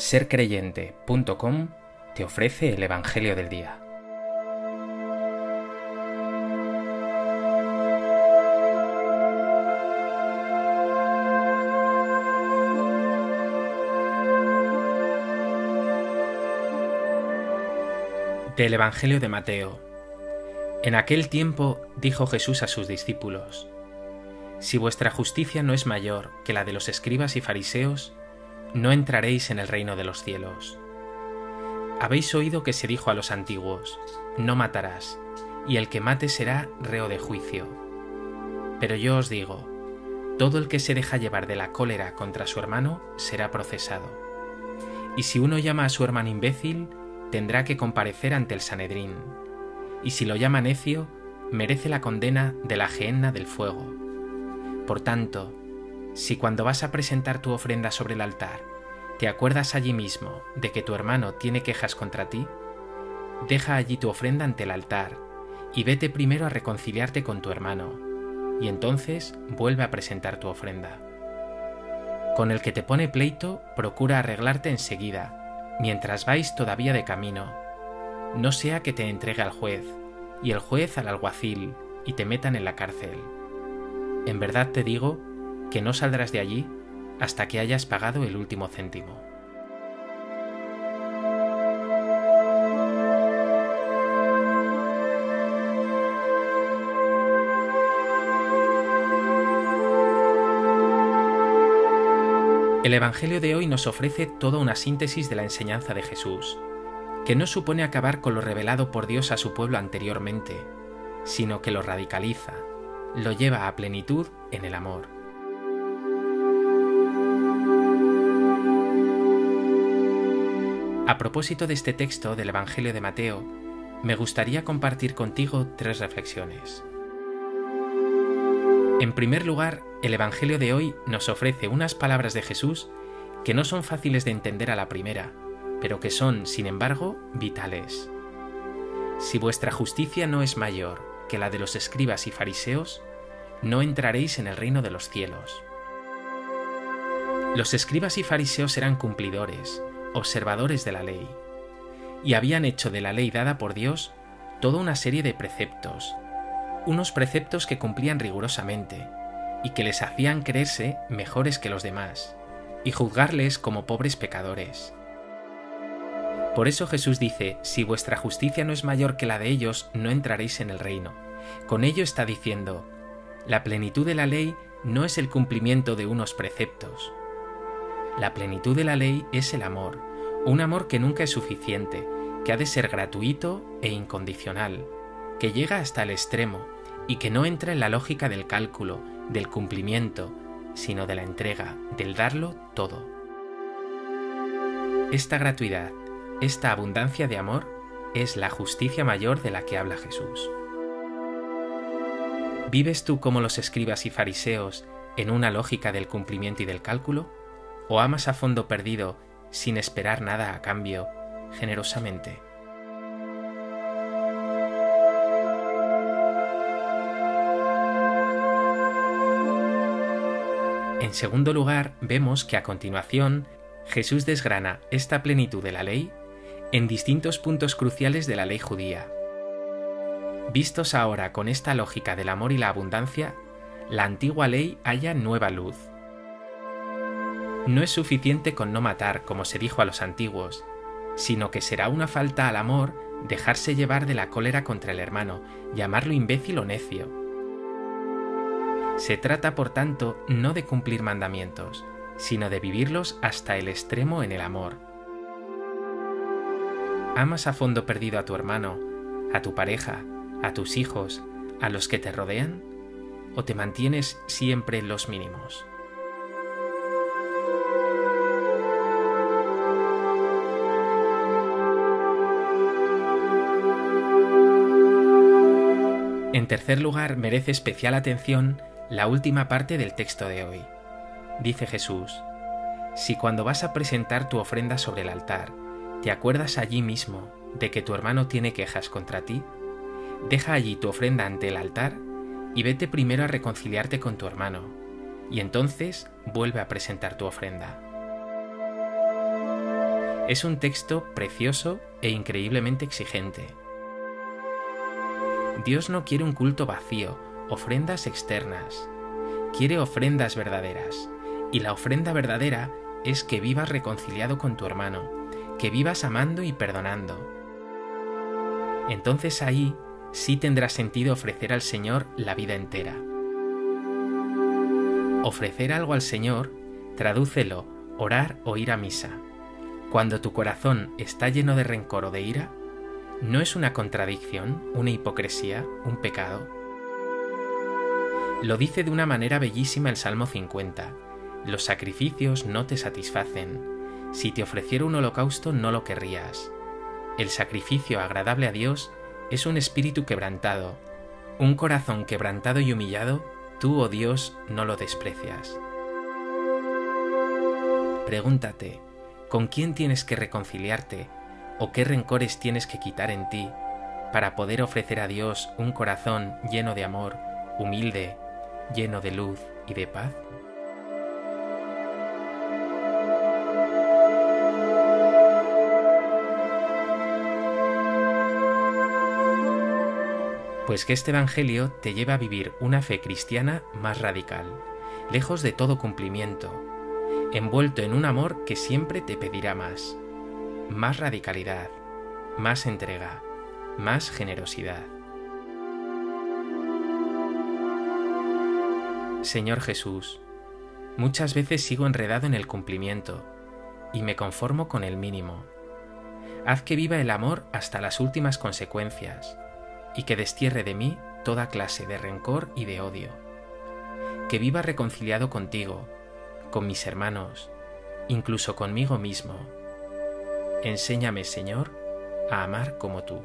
sercreyente.com te ofrece el Evangelio del Día. Del Evangelio de Mateo. En aquel tiempo dijo Jesús a sus discípulos, Si vuestra justicia no es mayor que la de los escribas y fariseos, no entraréis en el reino de los cielos. Habéis oído que se dijo a los antiguos, no matarás, y el que mate será reo de juicio. Pero yo os digo, todo el que se deja llevar de la cólera contra su hermano será procesado. Y si uno llama a su hermano imbécil, tendrá que comparecer ante el Sanedrín. Y si lo llama necio, merece la condena de la gehenna del fuego. Por tanto, si cuando vas a presentar tu ofrenda sobre el altar, te acuerdas allí mismo de que tu hermano tiene quejas contra ti, deja allí tu ofrenda ante el altar y vete primero a reconciliarte con tu hermano, y entonces vuelve a presentar tu ofrenda. Con el que te pone pleito, procura arreglarte enseguida, mientras vais todavía de camino, no sea que te entregue al juez, y el juez al alguacil, y te metan en la cárcel. En verdad te digo que no saldrás de allí hasta que hayas pagado el último céntimo. El Evangelio de hoy nos ofrece toda una síntesis de la enseñanza de Jesús, que no supone acabar con lo revelado por Dios a su pueblo anteriormente, sino que lo radicaliza, lo lleva a plenitud en el amor. A propósito de este texto del Evangelio de Mateo, me gustaría compartir contigo tres reflexiones. En primer lugar, el Evangelio de hoy nos ofrece unas palabras de Jesús que no son fáciles de entender a la primera, pero que son, sin embargo, vitales. Si vuestra justicia no es mayor que la de los escribas y fariseos, no entraréis en el reino de los cielos. Los escribas y fariseos eran cumplidores, observadores de la ley, y habían hecho de la ley dada por Dios toda una serie de preceptos, unos preceptos que cumplían rigurosamente y que les hacían creerse mejores que los demás y juzgarles como pobres pecadores. Por eso Jesús dice, si vuestra justicia no es mayor que la de ellos, no entraréis en el reino. Con ello está diciendo, la plenitud de la ley no es el cumplimiento de unos preceptos, la plenitud de la ley es el amor, un amor que nunca es suficiente, que ha de ser gratuito e incondicional, que llega hasta el extremo y que no entra en la lógica del cálculo, del cumplimiento, sino de la entrega, del darlo todo. Esta gratuidad, esta abundancia de amor, es la justicia mayor de la que habla Jesús. ¿Vives tú como los escribas y fariseos en una lógica del cumplimiento y del cálculo? O amas a fondo perdido sin esperar nada a cambio, generosamente. En segundo lugar, vemos que a continuación Jesús desgrana esta plenitud de la ley en distintos puntos cruciales de la ley judía. Vistos ahora con esta lógica del amor y la abundancia, la antigua ley halla nueva luz, no es suficiente con no matar, como se dijo a los antiguos, sino que será una falta al amor dejarse llevar de la cólera contra el hermano, llamarlo imbécil o necio. Se trata, por tanto, no de cumplir mandamientos, sino de vivirlos hasta el extremo en el amor. ¿Amas a fondo perdido a tu hermano, a tu pareja, a tus hijos, a los que te rodean? ¿O te mantienes siempre en los mínimos? En tercer lugar, merece especial atención la última parte del texto de hoy. Dice Jesús, si cuando vas a presentar tu ofrenda sobre el altar, te acuerdas allí mismo de que tu hermano tiene quejas contra ti, deja allí tu ofrenda ante el altar y vete primero a reconciliarte con tu hermano, y entonces vuelve a presentar tu ofrenda. Es un texto precioso e increíblemente exigente. Dios no quiere un culto vacío, ofrendas externas. Quiere ofrendas verdaderas. Y la ofrenda verdadera es que vivas reconciliado con tu hermano, que vivas amando y perdonando. Entonces ahí sí tendrá sentido ofrecer al Señor la vida entera. Ofrecer algo al Señor, tradúcelo, orar o ir a misa. Cuando tu corazón está lleno de rencor o de ira, ¿no es una contradicción, una hipocresía, un pecado? Lo dice de una manera bellísima el Salmo 50. Los sacrificios no te satisfacen. Si te ofreciera un holocausto no lo querrías. El sacrificio agradable a Dios es un espíritu quebrantado. Un corazón quebrantado y humillado, tú, oh Dios, no lo desprecias. Pregúntate, ¿con quién tienes que reconciliarte o qué rencores tienes que quitar en ti para poder ofrecer a Dios un corazón lleno de amor, humilde, lleno de luz y de paz? Pues que este Evangelio te lleva a vivir una fe cristiana más radical, lejos de todo cumplimiento, envuelto en un amor que siempre te pedirá más, más radicalidad, más entrega, más generosidad. Señor Jesús, muchas veces sigo enredado en el cumplimiento y me conformo con el mínimo. Haz que viva el amor hasta las últimas consecuencias y que destierre de mí toda clase de rencor y de odio. Que viva reconciliado contigo, con mis hermanos, incluso conmigo mismo Enséñame, Señor, a amar como tú.